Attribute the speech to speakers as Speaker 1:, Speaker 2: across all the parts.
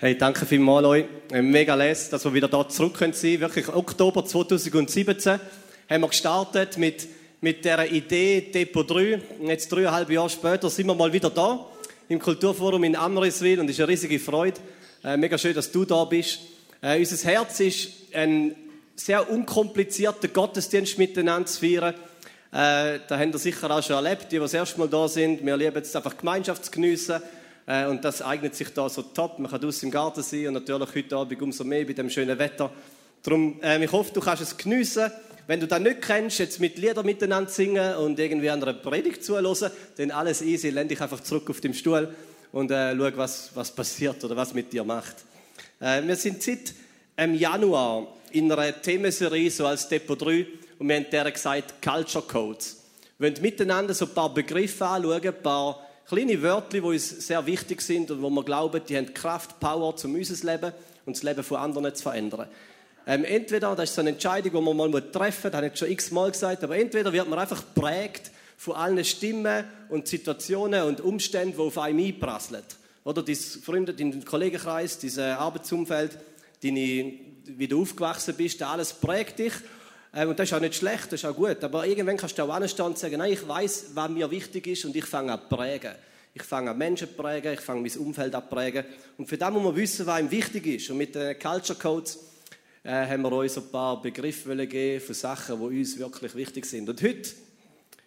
Speaker 1: Hey, danke vielmals euch. Mega les, dass wir wieder da zurück können sein. Wirklich Oktober 2017 haben wir gestartet mit, mit dieser Idee Depot 3. Und jetzt dreieinhalb Jahre später sind wir mal wieder da im Kulturforum in Amriswil und es ist eine riesige Freude. Äh, mega schön, dass du da bist. Äh, unser Herz ist ein sehr unkomplizierter Gottesdienst miteinander zu feiern. Äh, da habt ihr sicher auch schon erlebt, die, die das erste Mal da sind. Wir lieben es einfach, Gemeinschaft zu geniessen. Äh, und das eignet sich da so top. Man kann draußen im Garten sein und natürlich heute Abend umso mehr bei dem schönen Wetter. Darum, äh, ich hoffe, du kannst es geniessen. Wenn du das nicht kennst, jetzt mit Liedern miteinander singen und irgendwie an einer Predigt zuhören, dann alles easy. Lehn dich einfach zurück auf dem Stuhl und äh, schau, was, was passiert oder was mit dir macht. Äh, wir sind seit im Januar in einer Themenserie, so als Depot 3, und wir haben der gesagt Culture Codes. Wir wollen miteinander so ein paar Begriffe anschauen, ein paar kleine Wörter, die uns sehr wichtig sind und wo wir glauben, die haben Kraft, Power, um unser Leben und das Leben von anderen zu verändern. Ähm, entweder, das ist so eine Entscheidung, die man mal treffen muss, das habe ich schon x-mal gesagt, aber entweder wird man einfach geprägt von allen Stimmen und Situationen und Umständen, die auf einem einprasseln. Oder deine Freunde, dein Kollegenkreis, dein Arbeitsumfeld, deine, wie du aufgewachsen bist, alles prägt dich und das ist auch nicht schlecht, das ist auch gut. Aber irgendwann kannst du auch anstehen und sagen, nein, ich weiß, was mir wichtig ist und ich fange an zu prägen. Ich fange an Menschen zu prägen, ich fange mein Umfeld an zu prägen. Und für das muss man wissen, was ihm wichtig ist. Und mit den Culture Codes äh, haben wir uns ein paar Begriffe gegeben von Sachen, die uns wirklich wichtig sind. Und heute,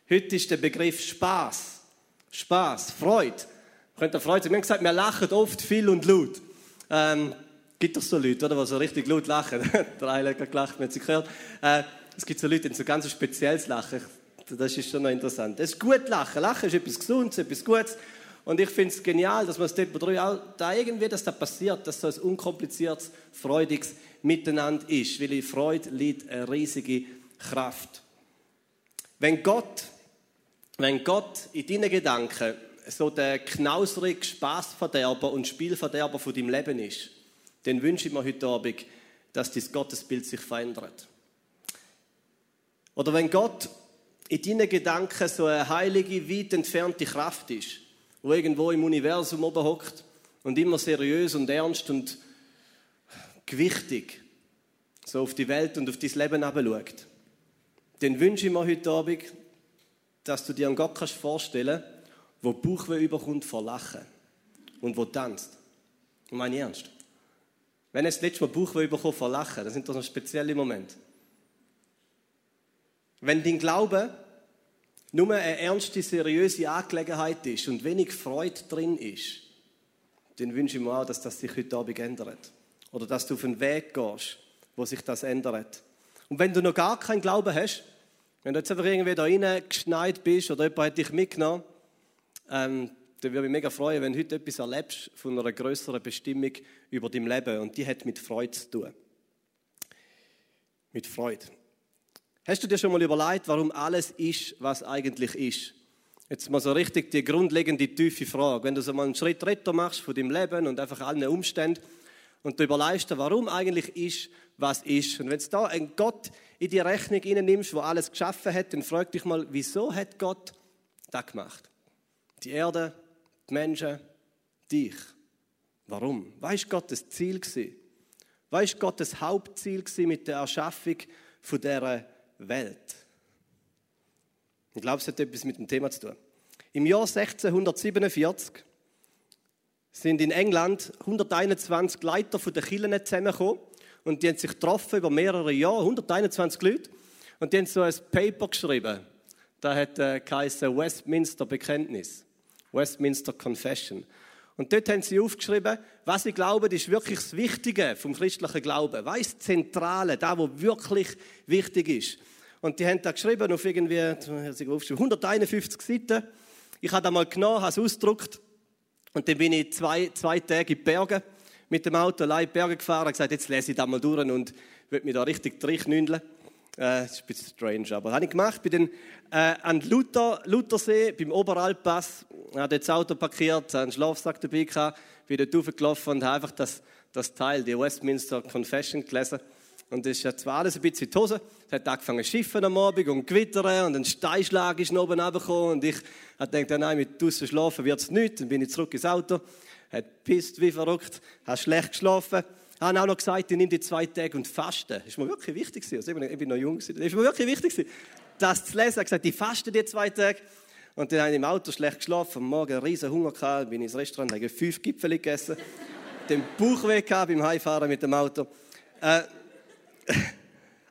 Speaker 1: heute ist der Begriff Spaß. Spaß, Freude. Könnt ihr Freude sein? Wir haben gesagt, wir lachen oft viel und laut. Ähm, gibt doch so Leute, oder, die so richtig laut lachen. Der eine hat gelacht, man hat sie gehört. Äh, es gibt so Leute, die so ganz spezielles Lachen. Das ist schon noch interessant. Es ist gut Lachen. Lachen ist etwas Gesundes, etwas Gutes. Und ich finde es genial, dass man das Depot 3 auch da irgendwie, dass das passiert, dass so ein unkompliziertes, freudiges Miteinander ist. Weil in Freude liegt eine riesige Kraft. Wenn Gott, wenn Gott in deinen Gedanken so der knauserige Spaßverderber und Spielverderber von deinem Leben ist, dann wünsche ich mir heute Abend, dass dein Gottesbild sich verändert. Oder wenn Gott in deinen Gedanken so eine heilige, weit entfernte Kraft ist, wo irgendwo im Universum oben hockt und immer seriös und ernst und gewichtig so auf die Welt und auf dein Leben schaut, dann wünsche ich mir heute Abend, dass du dir einen Gott kannst vorstellen kannst, wo Bauchweh überkommt vor Lachen und wo tanzt. Und meine ernst. Wenn es das letzte Mal Bauchweh bekommen vor Lachen, das sind doch so spezielle Momente. Wenn dein Glaube nur eine ernste, seriöse Angelegenheit ist und wenig Freude drin ist, dann wünsche ich mir auch, dass das sich heute Abend ändert. Oder dass du auf einen Weg gehst, wo sich das ändert. Und wenn du noch gar keinen Glauben hast, wenn du jetzt einfach irgendwie da reingeschneit bist oder jemand hat dich mitgenommen, ähm, dann würde ich mich mega freuen, wenn du heute etwas erlebst von einer größeren Bestimmung über dein Leben. Und die hat mit Freude zu tun. Mit Freude. Hast du dir schon mal überlegt, warum alles ist, was eigentlich ist? Jetzt mal so richtig die grundlegende, tiefe Frage. Wenn du so mal einen Schritt retter machst von deinem Leben und einfach allen Umständen und du überlegst, warum eigentlich ist, was ist. Und wenn du da einen Gott in die Rechnung nimmst, wo alles geschaffen hat, dann frag dich mal, wieso hat Gott das gemacht? Die Erde, die Menschen, dich. Warum? Was war Gottes Ziel? Was war Gottes Hauptziel mit der Erschaffung dieser Welt. Ich glaube, es hat etwas mit dem Thema zu tun. Im Jahr 1647 sind in England 121 Leiter von der Kirchen zusammengekommen und die haben sich getroffen über mehrere Jahre, 121 Leute, und die haben so ein Paper geschrieben. Da hat äh, geheißen Westminster Bekenntnis, Westminster Confession. Und dort haben sie aufgeschrieben, was sie glauben, ist wirklich das Wichtige vom christlichen Glauben. Was ist das Zentrale, da, wo wirklich wichtig ist. Und die haben da geschrieben auf irgendwie 151 Seiten. Ich habe da mal genommen, habe es ausgedruckt. Und dann bin ich zwei, zwei Tage in die Berge mit dem Auto allein in die Berge gefahren und gesagt, jetzt lese ich da mal durch und will mich da richtig durchnündeln. Äh, das ist ein bisschen strange, aber das habe ich gemacht. Bin dann äh, an Luther, Luthersee, beim Oberalpass, habe das Auto parkiert, einen Schlafsack dabei gehabt, bin dort hochgelaufen und habe einfach das, das Teil, die Westminster Confession gelesen. Und es ist zwar alles ein bisschen in die Hose. Es hat angefangen zu schiffen am Abend und gewittern und ein Steinschlag ist oben runtergekommen. Und ich habe gedacht, nein, mit draußen schlafen wird es nicht. Dann bin ich zurück ins Auto. hat pisst wie verrückt, hat schlecht geschlafen, haben auch noch gesagt, ich nehme die zwei Tage und faste. Das ist mir wirklich wichtig Also ich bin noch jung Das ist mir wirklich wichtig das zu lesen. Ich habe gesagt, ich faste die zwei Tage. Und dann habe ich im Auto schlecht geschlafen, am Morgen einen riesen Hunger gehabt, bin ins Restaurant, habe fünf Gipfel gegessen, den Bauch weg beim Heimfahren mit dem Auto. Äh,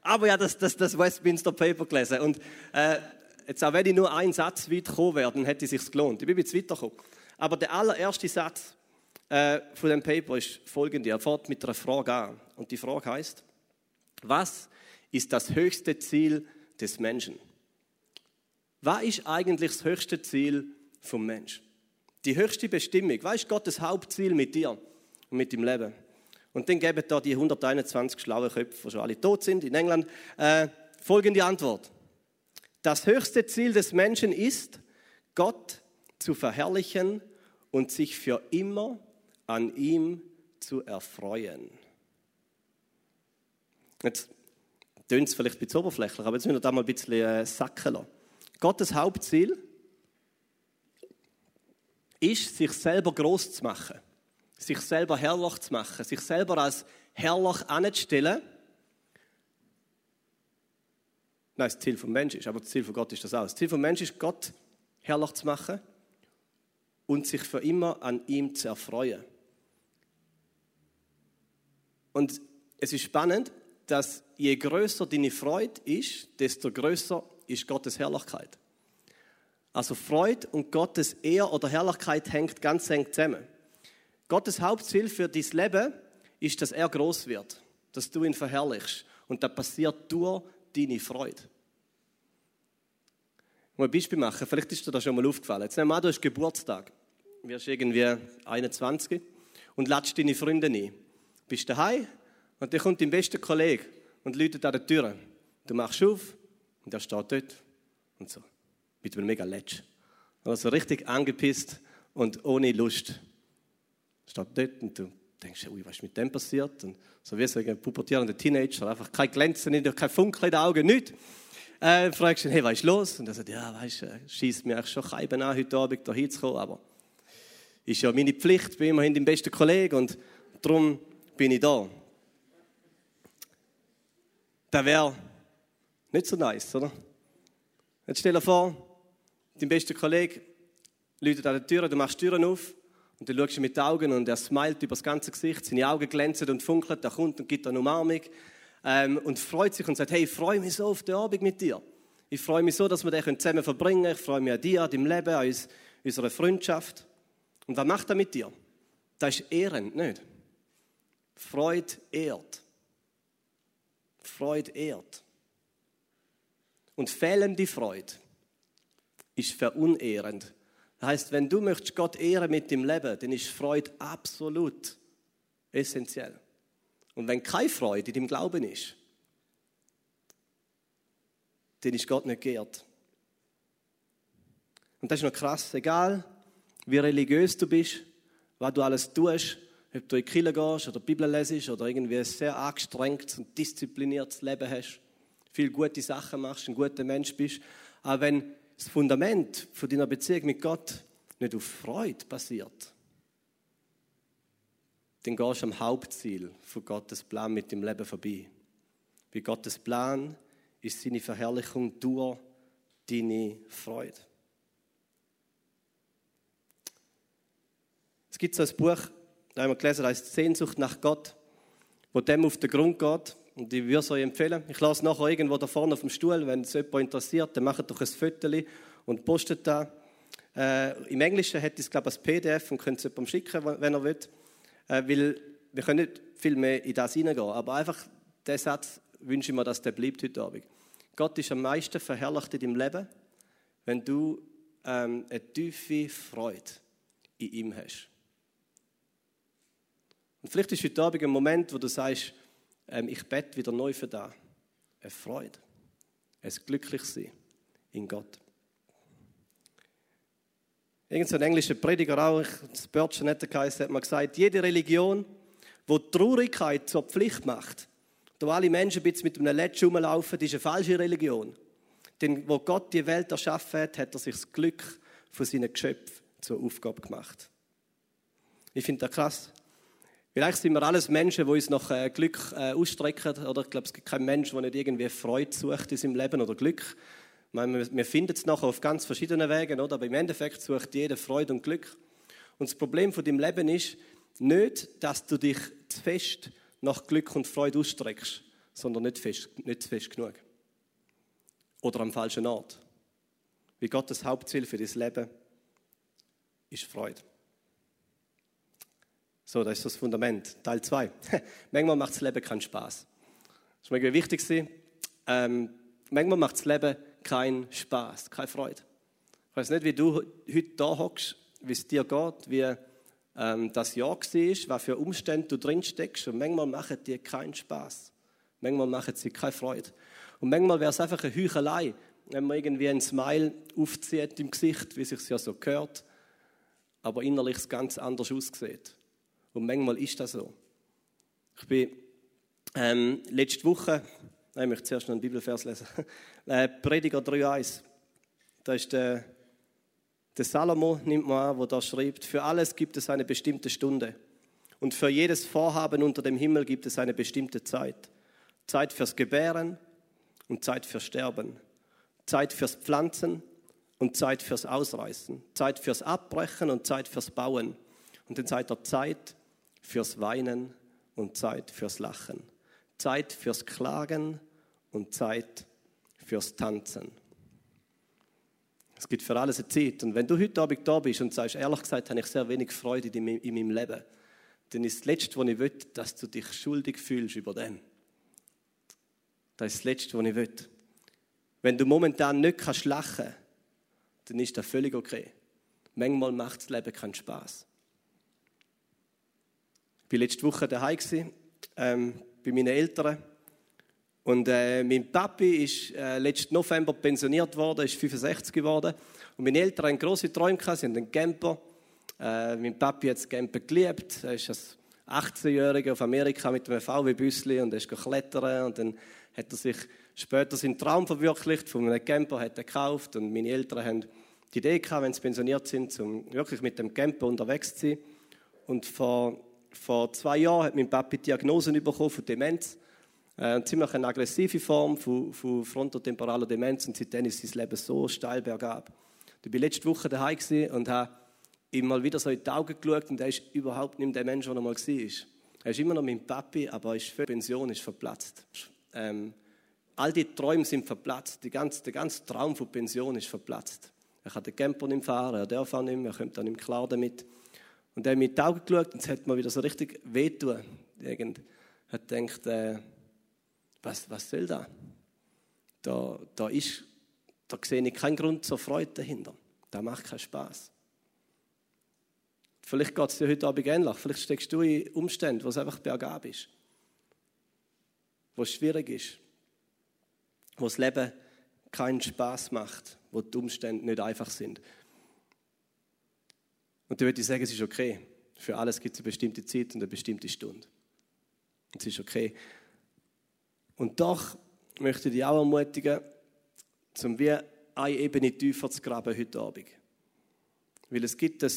Speaker 1: aber ja, das, das, das Westminster Paper gelesen. Und äh, jetzt auch wenn ich nur einen Satz weit gekommen wäre, dann hätte es sich gelohnt. Ich bin jetzt weitergekommen. Aber der allererste Satz äh, von dem Paper ist folgende. Er fährt mit einer Frage an. Und die Frage heißt, was ist das höchste Ziel des Menschen? Was ist eigentlich das höchste Ziel vom Menschen? Die höchste Bestimmung. Was ist Gottes Hauptziel mit dir und mit dem Leben? Und dann geben da die 121 schlauen Köpfe, die schon alle tot sind in England, äh, folgende Antwort. Das höchste Ziel des Menschen ist, Gott zu verherrlichen und sich für immer an ihm zu erfreuen. Jetzt tönt es vielleicht ein bisschen oberflächlich, aber jetzt müssen wir da mal ein bisschen äh, sacken lassen. Gottes Hauptziel ist, sich selber groß zu machen, sich selber herrlich zu machen, sich selber als herrlich anzustellen. Nein, das Ziel vom Menschen ist, aber das Ziel von Gott ist das auch. Das Ziel vom Menschen ist, Gott herrlich zu machen und sich für immer an ihm zu erfreuen. Und es ist spannend, dass je größer deine Freude ist, desto größer ist Gottes Herrlichkeit. Also Freude und Gottes Ehr oder Herrlichkeit hängt ganz eng zusammen. Gottes Hauptziel für dein Leben ist, dass er groß wird, dass du ihn verherrlichst. Und das passiert durch deine Freude. Ich will ein Beispiel machen, vielleicht ist dir das schon mal aufgefallen. Jetzt nehmen wir an, du hast Geburtstag. Du wirst irgendwie 21 und ladest deine Freunde ein. Bist daheim und dann kommt dein bester Kollege und läutet an der Tür. Du machst auf und er steht dort und so. Mit einem mega Letsch. Also richtig angepisst und ohne Lust. Steht dort und du denkst, ui, was ist mit dem passiert? Und so wie so ein pubertierender Teenager, einfach kein Glänzen, in kein Funkel in den Augen, nichts. Äh, fragst du, hey, was ist los? Und er sagt, ja, weißt du, schießt mir schon Scheiben an, heute Abend hier hinzukommen, aber ist ja meine Pflicht, bin immerhin dein bester Kollege und darum bin ich da. Das wäre nicht so nice, oder? Jetzt stell dir vor, dein bester Kollege läutet an der Tür, du machst die Türen auf und du schaust ihn mit den Augen und er smilet über das ganze Gesicht, seine Augen glänzen und funkeln, er kommt und gibt eine Umarmung ähm, und freut sich und sagt, hey, ich freue mich so auf den Abend mit dir. Ich freue mich so, dass wir den zusammen verbringen können. Ich freue mich an dir, an deinem Leben, an uns, unserer Freundschaft. Und was macht er mit dir? Das ist ehrend, nicht? Freude ehrt. Freude ehrt. Und fehlende Freude ist verunehrend. Das heißt, wenn du möchtest Gott ehren mit dem Leben, dann ist Freude absolut essentiell. Und wenn keine Freude in deinem Glauben ist, dann ist Gott nicht geehrt. Und das ist noch krass, egal wie religiös du bist, was du alles tust, ob du in die Kirche gehst oder die Bibel lesest oder irgendwie ein sehr angestrengtes und diszipliniertes Leben hast viel gute Sachen machst, ein guter Mensch bist. Aber wenn das Fundament von deiner Beziehung mit Gott nicht auf Freude basiert, dann gehst du am Hauptziel von Gottes Plan mit dem Leben vorbei. Weil Gottes Plan ist seine Verherrlichung durch deine Freude. Es gibt so ein Buch, da haben wir gelesen, das heißt Sehnsucht nach Gott, wo dem auf den Grund geht, und ich würde es euch empfehlen. Ich lasse nachher irgendwo da vorne auf dem Stuhl, wenn es jemand interessiert, dann macht doch ein Foto und postet da. Äh, Im Englischen hätte ich es, glaube ich, als PDF und könnt es jemandem schicken, wenn er will. Äh, weil wir können nicht viel mehr in das hineingehen. Aber einfach der Satz wünsche ich mir, dass der bleibt heute Abend. Gott ist am meisten verherrlicht in deinem Leben, wenn du ähm, eine tiefe Freude in ihm hast. Und vielleicht ist heute Abend ein Moment, wo du sagst, ähm, ich bete wieder neu für da. Eine Freude, ein Glücklichsein in Gott. Irgend so ein englischer Prediger auch, das Börtchen hat hat mal gesagt, jede Religion, wo die Traurigkeit zur Pflicht macht, wo alle Menschen ein mit einem Letsch rumlaufen, ist eine falsche Religion. Denn wo Gott die Welt erschaffen hat, hat er sich das Glück von seinen Geschöpfen zur Aufgabe gemacht. Ich finde das krass. Vielleicht sind wir alles Menschen, die uns nach äh, Glück äh, ausstrecken. Oder ich glaube, es gibt keinen Menschen, der nicht irgendwie Freude sucht in seinem Leben oder Glück. Meine, wir finden es nachher auf ganz verschiedenen Wegen, oder? aber im Endeffekt sucht jeder Freude und Glück. Und das Problem von deinem Leben ist nicht, dass du dich zu fest nach Glück und Freude ausstreckst, sondern nicht, fest, nicht zu fest genug. Oder am falschen Ort. Wie Gottes Hauptziel für dein Leben ist Freude. So, das ist das Fundament. Teil 2. manchmal macht das Leben keinen Spaß. Das ist mir wichtig. Ähm, manchmal macht das Leben keinen Spaß, keine Freude. Ich weiß nicht, wie du heute da hockst, wie es dir geht, wie ähm, das Jahr war, was für Umstände du drin steckst. Und manchmal machen die keinen Spaß. Manchmal machen sie keine Freude. Und manchmal wäre es einfach eine Heuchelei, wenn man irgendwie ein Smile aufzieht im Gesicht, wie sich ja so gehört, aber innerlich ganz anders aussieht. Und manchmal ist das so. Ich bin ähm, letzte Woche, ich möchte zuerst noch einen Bibelvers lesen, äh, Prediger 3,1. Da ist der, der Salomo, nimmt man an, wo da schreibt, für alles gibt es eine bestimmte Stunde. Und für jedes Vorhaben unter dem Himmel gibt es eine bestimmte Zeit. Zeit fürs Gebären und Zeit fürs Sterben. Zeit fürs Pflanzen und Zeit fürs Ausreißen. Zeit fürs Abbrechen und Zeit fürs Bauen. Und dann Zeit der Zeit fürs Weinen und Zeit fürs Lachen. Zeit fürs Klagen und Zeit fürs Tanzen. Es gibt für alles eine Zeit. Und wenn du heute Abend da bist und sagst, ehrlich gesagt, habe ich sehr wenig Freude in meinem Leben, dann ist das Letzte, was ich will, dass du dich schuldig fühlst über dem. Das ist das Letzte, was ich will. Wenn du momentan nicht kannst lachen dann ist das völlig okay. Manchmal macht das Leben keinen Spaß. Ich war letzte Woche daheim ähm, bei meinen Eltern. Und äh, mein Papi ist äh, letzten November pensioniert worden, ist 65 geworden. Und meine Eltern hatten große Träume, sie haben einen Camper. Äh, mein Papi hat das Camper geliebt. Er ist als 18-Jähriger auf Amerika mit einem VW-Büsli und ist klettern. Und dann hat er sich später seinen Traum verwirklicht, von einem Camper hat er gekauft. Und meine Eltern haben die Idee gehabt, wenn sie pensioniert sind, um wirklich mit dem Camper unterwegs zu sein. Und vor vor zwei Jahren hat mein Papi Diagnosen bekommen von Demenz. Äh, eine ziemlich aggressive Form von, von frontotemporaler Demenz und seitdem ist sein Leben so steil bergab. Ich war letzte Woche daheim und habe ihm mal wieder so in die Augen geschaut und er ist überhaupt nicht der Mensch, der er mal war. Er ist immer noch mein Papi, aber ist für Pension ist verplatzt. Ähm, all die Träume sind verplatzt. Die ganze, der ganze Traum von Pension ist verplatzt. Er kann den Camper nicht fahren, er darf auch nicht mehr, er kommt dann nicht klar damit. Und er hat mir in die Augen geschaut und es hat mir wieder so richtig wehtun. Irgend hat gedacht, äh, was, was soll das? Da, da, ist, da sehe ich keinen Grund zur Freude dahinter. Das macht keinen Spaß. Vielleicht geht es dir heute Abend ähnlich. Vielleicht steckst du in Umständen, wo es einfach bergab ist. Wo es schwierig ist. Wo das Leben keinen Spaß macht. Wo die Umstände nicht einfach sind. Und da würde ich sagen, es ist okay. Für alles gibt es eine bestimmte Zeit und eine bestimmte Stunde. Und es ist okay. Und doch möchte ich dich auch ermutigen, zum wie eine Ebene tiefer zu graben heute Abend. Weil es gibt ein,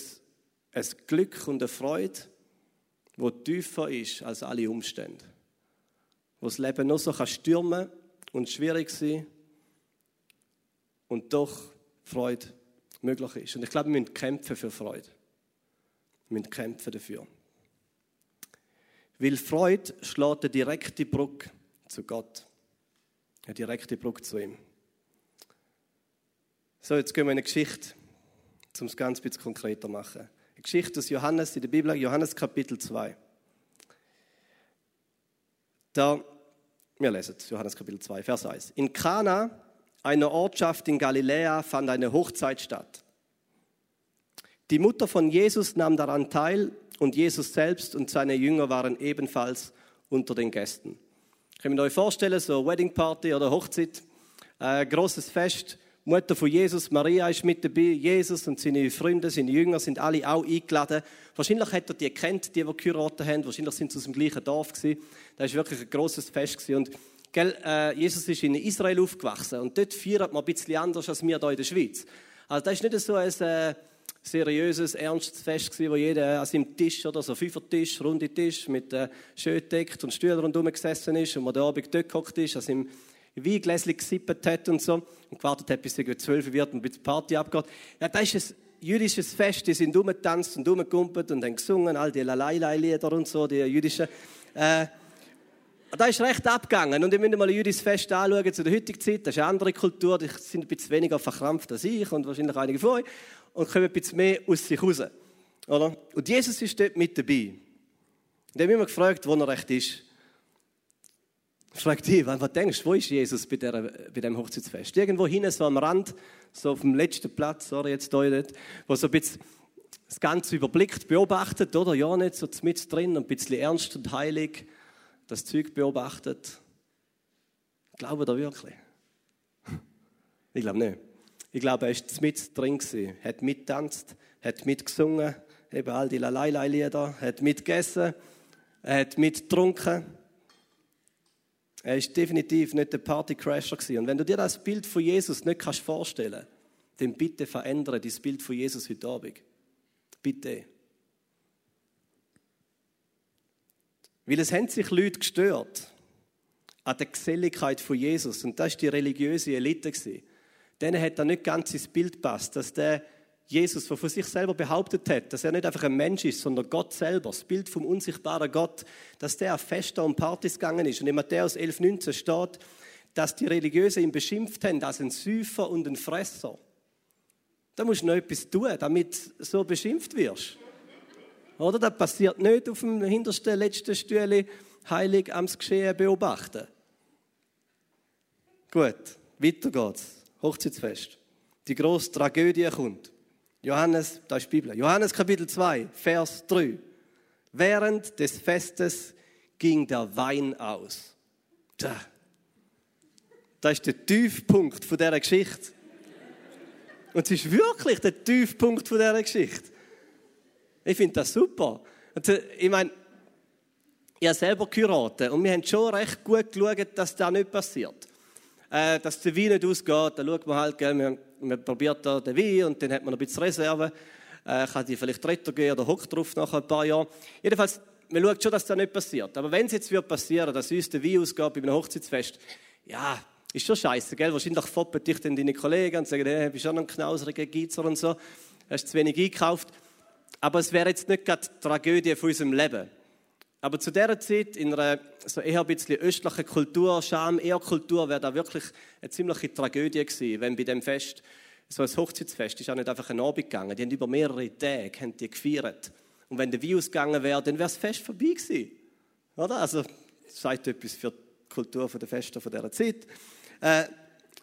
Speaker 1: ein Glück und eine Freude, wo tiefer ist als alle Umstände. Wo das Leben noch so kann stürmen und schwierig sein und doch Freude möglich ist. Und ich glaube, wir müssen kämpfen für Freude. Müssen kämpfen dafür. Weil Freude schlägt eine direkte Brücke zu Gott. Eine direkte Brücke zu ihm. So, jetzt gehen wir in eine Geschichte, um es ganz ein bisschen konkreter zu machen. Eine Geschichte aus Johannes in der Bibel, Johannes Kapitel 2. Da, wir lesen es, Johannes Kapitel 2, Vers 1. In Kana, einer Ortschaft in Galiläa, fand eine Hochzeit statt. Die Mutter von Jesus nahm daran teil und Jesus selbst und seine Jünger waren ebenfalls unter den Gästen. Könnt ihr euch vorstellen, so Wedding Party oder Hochzeit, äh, großes Fest. Mutter von Jesus, Maria ist mit dabei, Jesus und seine Freunde, seine Jünger sind alle auch eingeladen. Wahrscheinlich hat er die kennt, die, die geheiratet haben. Wahrscheinlich sind sie aus dem gleichen Dorf gewesen. Das war wirklich ein großes Fest gewesen. Und gell, äh, Jesus ist in Israel aufgewachsen und dort feiert man ein bisschen anders als wir hier in der Schweiz. Also das ist nicht so ein äh, seriöses, ernstes Fest gewesen, wo jeder an seinem Tisch oder so Fünfertisch, runde Tisch mit äh, schön deckt und Stühlen rundherum gesessen ist und man da Abend dort gehockt ist, an seinem Weingläschen gesippt hat und so und gewartet hat, bis es zwölf wird und bis die Party abgeht. Ja, das ist ein jüdisches Fest, die sind rumgetanzt und rumgekumpelt und haben gesungen, all die Lalailai-Lieder und so, die jüdischen. Äh, da ist recht abgegangen. Und ich möchte mal jüdisches Fest anschauen zu der heutigen Zeit. Das ist eine andere Kultur. Die sind ein bisschen weniger verkrampft als ich und wahrscheinlich einige von euch. Und kommen ein bisschen mehr aus sich raus. Oder? Und Jesus ist dort mit dabei. Und ich habe immer gefragt, wo er recht ist. Ich frage dich, was denkst du, wo ist Jesus bei, der, bei diesem Hochzeitsfest? Irgendwo hinten, so am Rand, so auf dem letzten Platz, sorry, jetzt hier nicht, wo so ein bisschen das Ganze überblickt, beobachtet, oder? Ja, nicht so mit drin, ein bisschen ernst und heilig das Zeug beobachtet. Glauben da wirklich? Ich glaube nicht. Ich glaube, er war mit drin, hat mittanzt, hat mitgesungen, eben all die Lalailai-Lieder, hat mitgegessen, er hat mitgetrunken. Er ist definitiv nicht der Partycrasher gewesen. Und wenn du dir das Bild von Jesus nicht kannst vorstellen, dann bitte verändere das Bild von Jesus heute Abend. Bitte. Weil es haben sich Leute gestört an der Geselligkeit von Jesus. Und das war die religiöse Elite. Denen hat da nicht ganz ins Bild passt, dass der Jesus, der von sich selber behauptet hat, dass er nicht einfach ein Mensch ist, sondern Gott selber, das Bild vom unsichtbaren Gott, dass der auf Feste und Partys gegangen ist. Und in Matthäus 11,19 steht, dass die Religiösen ihn beschimpft haben als ein Süfer und ein Fresser. Da musst du noch etwas tun, damit du so beschimpft wirst. Oder? Das passiert nicht auf dem hintersten, letzten Stühle heilig am Geschehen beobachten. Gut, weiter geht's. Hochzeitsfest. Die grosse Tragödie kommt. Johannes, da ist die Bibel. Johannes Kapitel 2, Vers 3. Während des Festes ging der Wein aus. Da. Das ist der Tiefpunkt dieser Geschichte. Und es ist wirklich der Tiefpunkt dieser Geschichte. Ich finde das super. Also, ich meine, ich habe selber geheiratet und wir haben schon recht gut geschaut, dass das nicht passiert. Äh, dass der Wein nicht ausgeht, dann schaut man halt, gell, man, man probiert da den Wein und dann hat man ein bisschen Reserve. Äh, kann die vielleicht retten gehen oder hockt drauf nach ein paar Jahren. Jedenfalls, man schaut schon, dass das nicht passiert. Aber wenn es jetzt wird passieren, dass uns der Wein ausgeht bei einem Hochzeitsfest, ja, ist schon scheiße, gell? Wahrscheinlich foppen dich dann deine Kollegen und sagen, hey, bist du schon ein knauseriger Geizer und so, hast zu wenig eingekauft. Aber es wäre jetzt nicht gerade die Tragödie von unserem Leben. Aber zu dieser Zeit, in einer so eher ein bisschen östlichen Kultur, Scham, eher Kultur, wäre da wirklich eine ziemliche Tragödie gewesen, wenn bei dem Fest, so ein Hochzeitsfest, ist auch nicht einfach ein Abend gegangen. Die haben über mehrere Tage haben die gefeiert. Und wenn der Wein ausgegangen wäre, dann wäre das Fest vorbei gewesen. Oder? Also, das sagt etwas für die Kultur der Feste dieser Zeit. Äh,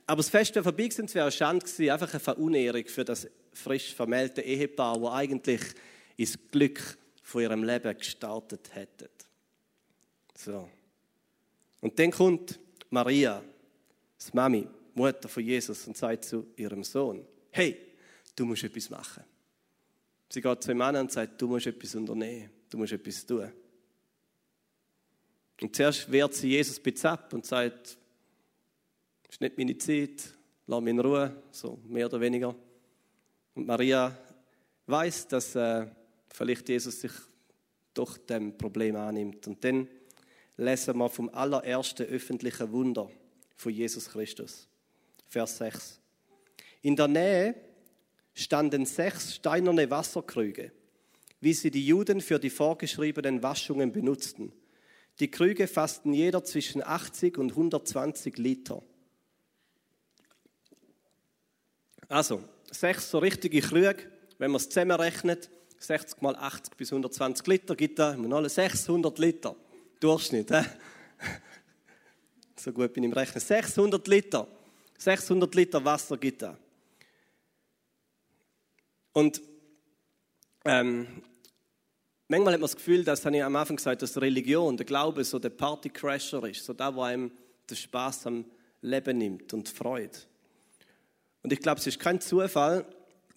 Speaker 1: aber das Fest wäre vorbei gewesen, es wäre eine Schande gewesen, einfach eine Verunehrung für das frisch vermählte Ehepaar, das eigentlich ins Glück von ihrem Leben gestartet hätten. So. Und dann kommt Maria, das Mami, Mutter von Jesus, und sagt zu ihrem Sohn: Hey, du musst etwas machen. Sie geht zu einem Mann und sagt: Du musst etwas unternehmen, du musst etwas tun. Und zuerst wehrt sie Jesus ein bisschen ab und sagt: Das ist nicht meine Zeit, lass mich in Ruhe, so mehr oder weniger. Und Maria weiß, dass äh, vielleicht Jesus sich doch dem Problem annimmt. Und dann lesen wir vom allerersten öffentlichen Wunder von Jesus Christus. Vers 6. In der Nähe standen sechs steinerne Wasserkrüge, wie sie die Juden für die vorgeschriebenen Waschungen benutzten. Die Krüge fassten jeder zwischen 80 und 120 Liter. Also, sechs so richtige Krüge, wenn man es zusammenrechnet, 60 mal 80 bis 120 Liter gibt da alle 600 Liter. Durchschnitt. He? So gut bin ich im Rechnen. 600 Liter. 600 Liter Wasser gibt da. Und ähm, manchmal hat man das Gefühl, das habe ich am Anfang gesagt, dass Religion, der Glaube so der Partycrasher ist, so der, der einem den Spaß am Leben nimmt und Freude. Und ich glaube, es ist kein Zufall,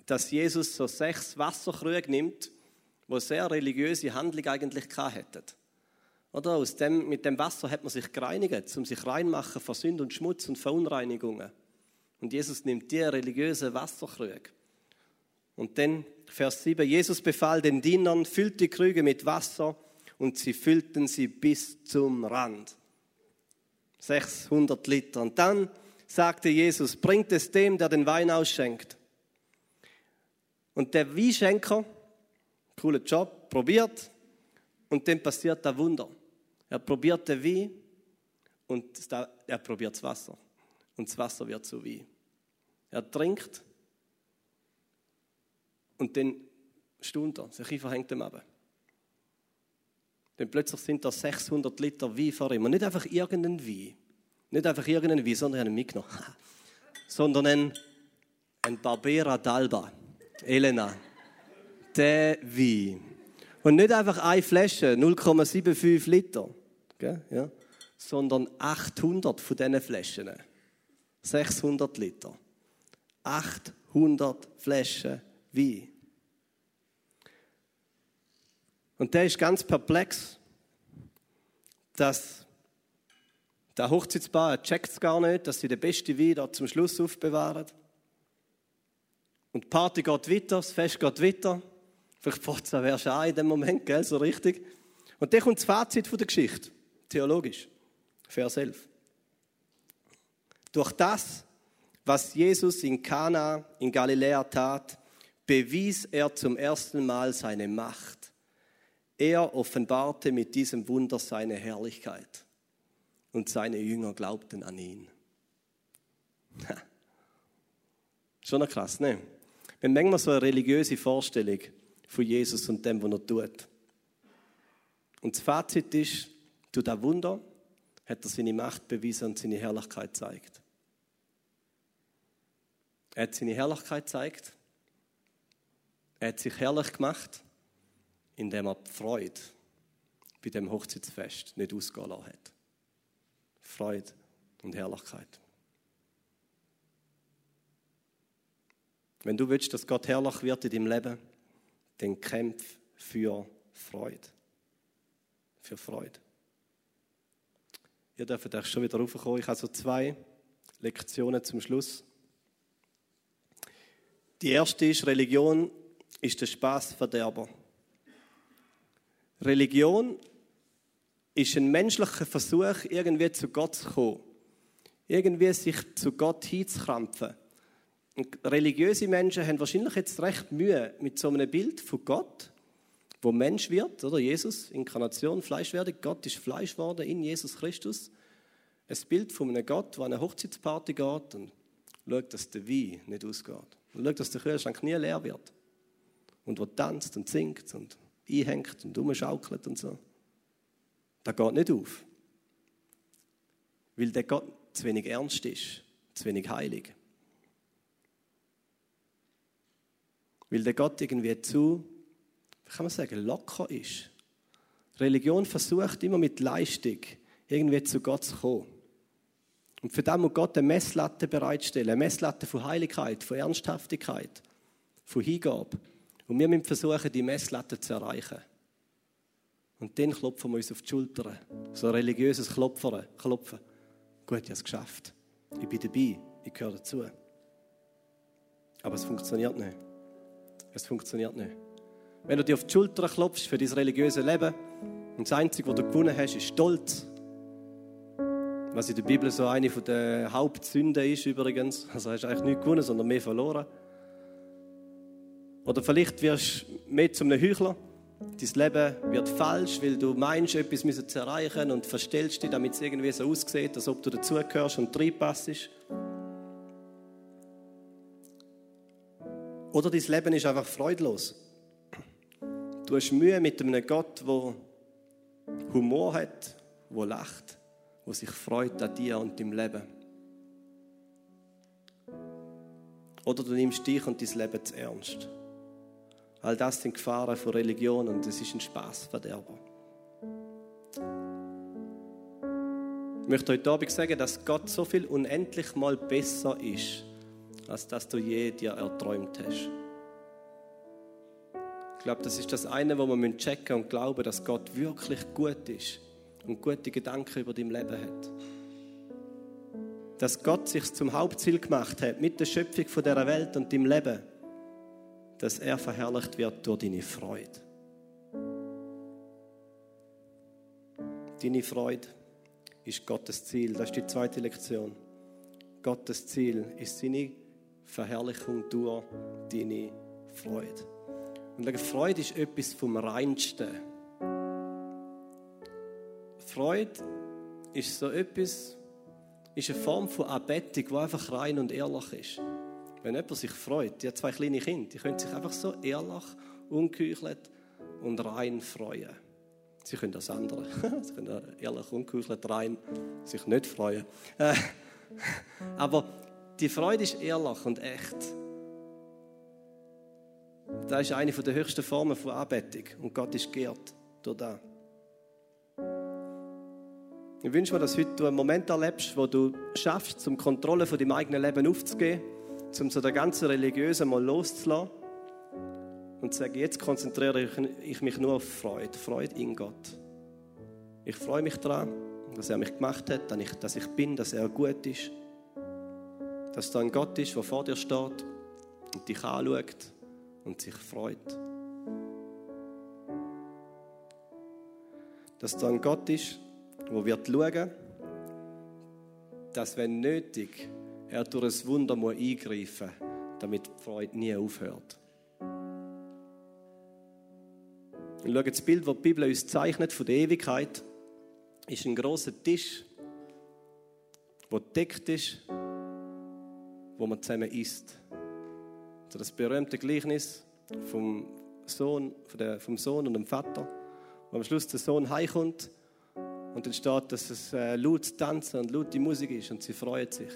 Speaker 1: dass Jesus so sechs Wasserkrüge nimmt, wo sehr religiöse Handlung eigentlich hätten. Oder aus dem, mit dem Wasser hat man sich gereinigt, um sich reinmachen vor Sünde und Schmutz und Verunreinigungen. Und Jesus nimmt die religiösen Wasserkrüge Und dann Vers 7, Jesus befahl den Dienern, füllt die Krüge mit Wasser und sie füllten sie bis zum Rand. 600 Liter. Und dann sagte Jesus, bringt es dem, der den Wein ausschenkt. Und der Weinschenker, cooler Job, probiert und dann passiert ein Wunder. Er probiert den Wein und er probiert das Wasser. Und das Wasser wird zu Wein. Er trinkt und dann stund er, sich einfach hängt ihm ab. Dann plötzlich sind da 600 Liter Wein vor ihm. Und nicht einfach irgendein Wein. Nicht einfach irgendein Wein, sondern einen mitgenommen. sondern ein, ein Barbera d'Alba. Elena. Der Wein. Und nicht einfach eine Flasche, 0,75 Liter. Okay? Ja. Sondern 800 von diesen Flaschen. 600 Liter. 800 Flaschen Wein. Und der ist ganz perplex, dass der Hochzeitspaar checkt es gar nicht, dass sie den besten Wein da zum Schluss aufbewahren. Und die Party geht weiter, das Fest geht weiter. Vielleicht fährt es auch schon in dem Moment, gell, so richtig. Und dann kommt das Fazit von der Geschichte, theologisch, Vers 11. Durch das, was Jesus in Kana in Galiläa tat, bewies er zum ersten Mal seine Macht. Er offenbarte mit diesem Wunder seine Herrlichkeit und seine Jünger glaubten an ihn. Schon noch krass, ne? Wir haben manchmal so eine religiöse Vorstellung von Jesus und dem, was er tut. Und das Fazit ist, durch das Wunder hat er seine Macht bewiesen und seine Herrlichkeit gezeigt. Er hat seine Herrlichkeit gezeigt. Er hat sich herrlich gemacht, indem er die Freude bei dem Hochzeitsfest nicht ausgehen hat. Freude und Herrlichkeit. Wenn du willst, dass Gott herrlich wird in deinem Leben, dann kämpf für Freude. Für Freude. Ihr dürft euch schon wieder raufkommen. Ich habe so zwei Lektionen zum Schluss. Die erste ist, Religion ist der Spaßverderber. Religion ist ein menschlicher Versuch, irgendwie zu Gott zu kommen. Irgendwie sich zu Gott hinzukrampfen. Und religiöse Menschen haben wahrscheinlich jetzt recht Mühe mit so einem Bild von Gott, wo Mensch wird, oder Jesus, Inkarnation, Fleischwerdung. Gott ist Fleisch geworden in Jesus Christus. Ein Bild von einem Gott, der an eine Hochzeitsparty geht und schaut, dass der Wein nicht ausgeht. Und schaut, dass der Kühlschrank nie leer wird. Und wo tanzt und singt und einhängt und umschaukelt und so. Das geht nicht auf. Weil der Gott zu wenig ernst ist, zu wenig heilig. Weil der Gott irgendwie zu, wie kann man sagen, locker ist. Religion versucht immer mit Leistung irgendwie zu Gott zu kommen. Und für das muss Gott eine Messlatte bereitstellen. Eine Messlatte von Heiligkeit, von Ernsthaftigkeit, von Hingabe. Und wir müssen versuchen, die Messlatte zu erreichen. Und dann klopfen wir uns auf die Schulter. So ein religiöses Klopfen. Klopfen. Gut, ich habe es geschafft. Ich bin dabei. Ich gehöre dazu. Aber es funktioniert nicht. Es funktioniert nicht. Wenn du dir auf die Schulter klopfst für dein religiöses Leben und das Einzige, was du gewonnen hast, ist Stolz. Was in der Bibel so eine der Hauptsünden ist übrigens. Also hast du eigentlich nicht gewonnen, sondern mehr verloren. Oder vielleicht wirst du mehr zu einem Heuchler. Dein Leben wird falsch, weil du meinst, etwas zu erreichen und verstellst dich, damit es irgendwie so aussieht, als ob du dazugehörst und reinpassst. Oder dein Leben ist einfach freudlos. Du hast Mühe mit einem Gott, der Humor hat, der lacht, der sich freut an dir und deinem Leben. Oder du nimmst dich und dein Leben zu ernst. All das sind Gefahren von Religion und es ist ein Spaßverderber. Ich möchte heute Abend sagen, dass Gott so viel unendlich mal besser ist, als dass du je dir erträumt hast. Ich glaube, das ist das eine, wo wir checken und glauben, dass Gott wirklich gut ist und gute Gedanken über dein Leben hat. Dass Gott sich zum Hauptziel gemacht hat mit der Schöpfung von der Welt und deinem Leben dass er verherrlicht wird durch deine Freude. Deine Freude ist Gottes Ziel. Das ist die zweite Lektion. Gottes Ziel ist seine Verherrlichung durch deine Freude. Und Freude ist etwas vom Reinsten. Freude ist so etwas, ist eine Form von Anbetung, die einfach rein und ehrlich ist. Wenn jemand sich freut, die hat zwei kleine Kinder, die können sich einfach so ehrlich, ungeheuchelt und rein freuen. Sie können das andere. Sie können ehrlich, ungeheuchelt, rein sich nicht freuen. Äh, aber die Freude ist ehrlich und echt. Das ist eine der höchsten Formen von Anbetung. Und Gott ist geehrt durch das. Ich wünsche mir, dass heute du einen Moment erlebst, wo du schaffst, zum Kontrolle von deinem eigenen Leben aufzugehen, um so der ganzen Religiösen mal loszulassen und zu sagen, jetzt konzentriere ich mich nur auf Freude, Freude in Gott. Ich freue mich daran, dass er mich gemacht hat, dass ich bin, dass er gut ist, dass da ein Gott ist, der vor dir steht und dich anschaut und sich freut. Dass da ein Gott ist, der wird schauen, dass, wenn nötig, er durch ein Wunder muss eingreifen damit die Freude nie aufhört. Und schau, das Bild, das die Bibel uns zeichnet von der Ewigkeit, ist ein großer Tisch, der deckt ist, wo man zusammen isst. Also das berühmte Gleichnis vom Sohn, vom Sohn und dem Vater, wo am Schluss der Sohn heimkommt und dann steht, dass es äh, laut tanzen und laute Musik ist und sie freuen sich.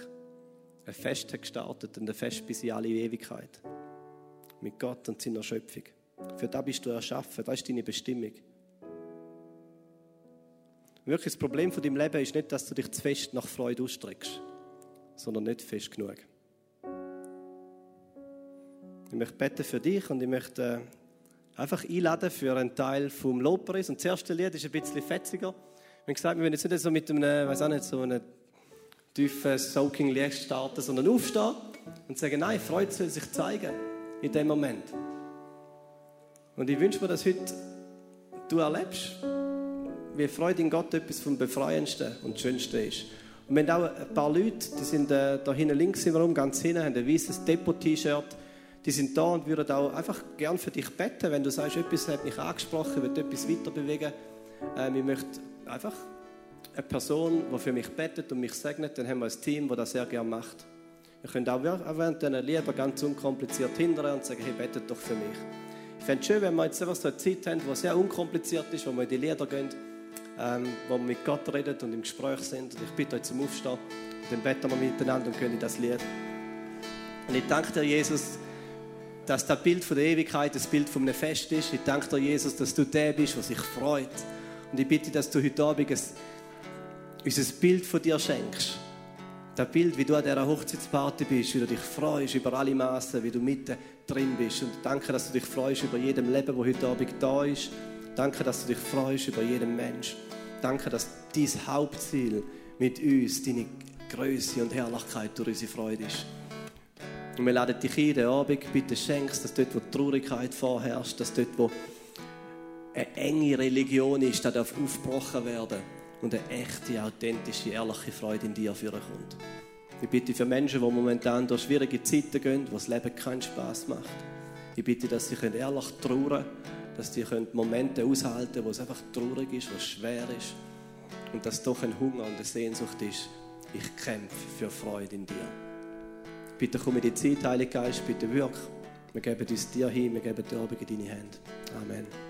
Speaker 1: Ein Fest hat gestartet und ein Fest bis in alle Ewigkeit. Mit Gott und seiner Schöpfung. Für das bist du erschaffen, das ist deine Bestimmung. Wirklich, das Problem von deinem Leben ist nicht, dass du dich zu fest nach Freude ausstreckst, sondern nicht fest genug. Ich möchte beten für dich und ich möchte äh, einfach einladen für einen Teil vom Lobpreis. Und das erste Lied ist ein bisschen fetziger. Wir haben gesagt, wir wollen jetzt nicht so mit einem, weiß auch nicht, so einem tiefen Soaking-Lied starten, sondern aufstehen und sagen, nein, Freude soll sich zeigen in dem Moment. Und ich wünsche mir, dass heute du erlebst, wie Freude in Gott etwas vom Befreiendsten und Schönsten ist. Und haben auch ein paar Leute, die sind äh, da hinten links im Raum, ganz hinten, haben ein weißes Depot-T-Shirt. Die sind da und würden auch einfach gern für dich beten, wenn du sagst, etwas hat mich angesprochen, ich will etwas weiter bewegen. Ähm, ich möchte einfach eine Person, die für mich betet und mich segnet, dann haben wir ein Team, das das sehr gerne macht. Ihr könnt auch während diesen Lieder ganz unkompliziert hindern und sagen, hey, betet doch für mich. Ich fände es schön, wenn wir jetzt einfach so eine Zeit haben, die sehr unkompliziert ist, wo wir in die Lieder gehen ähm, wo wir mit Gott reden und im Gespräch sind. Und ich bitte euch zum Aufstehen. Dann beten wir miteinander und können das Lied. Und ich danke dir, Jesus, dass das Bild von der Ewigkeit das Bild von einem Fest ist. Ich danke dir, Jesus, dass du der bist, der sich freut. Und ich bitte, dass du heute Abend ein, uns ein Bild von dir schenkst. Das Bild, wie du an dieser Hochzeitsparty bist, wie du dich freust über alle Massen, wie du mitten drin bist. Und danke, dass du dich freust über jedem Leben, das heute Abend da ist. Danke, dass du dich freust über jeden Mensch. Danke, dass dein Hauptziel mit uns deine Größe und Herrlichkeit durch unsere Freude ist. Und wir laden dich ein, den Abend, bitte schenkst, dass dort, wo Traurigkeit vorherrscht, dass dort, wo eine enge Religion ist, da darf aufgebrochen werden und eine echte, authentische, ehrliche Freude in dir führen kommt. Ich bitte für Menschen, die momentan durch schwierige Zeiten gehen, wo das Leben keinen Spaß macht. Ich bitte, dass sie ehrlich trauern können dass die Momente aushalten können, wo es einfach traurig ist, wo es schwer ist. Und dass doch ein Hunger und eine Sehnsucht ist. Ich kämpfe für Freude in dir. Bitte komm in die Zeit, Heiliger Geist, bitte wirk. Wir geben uns dir hin, wir geben die Abend in deine Hände. Amen.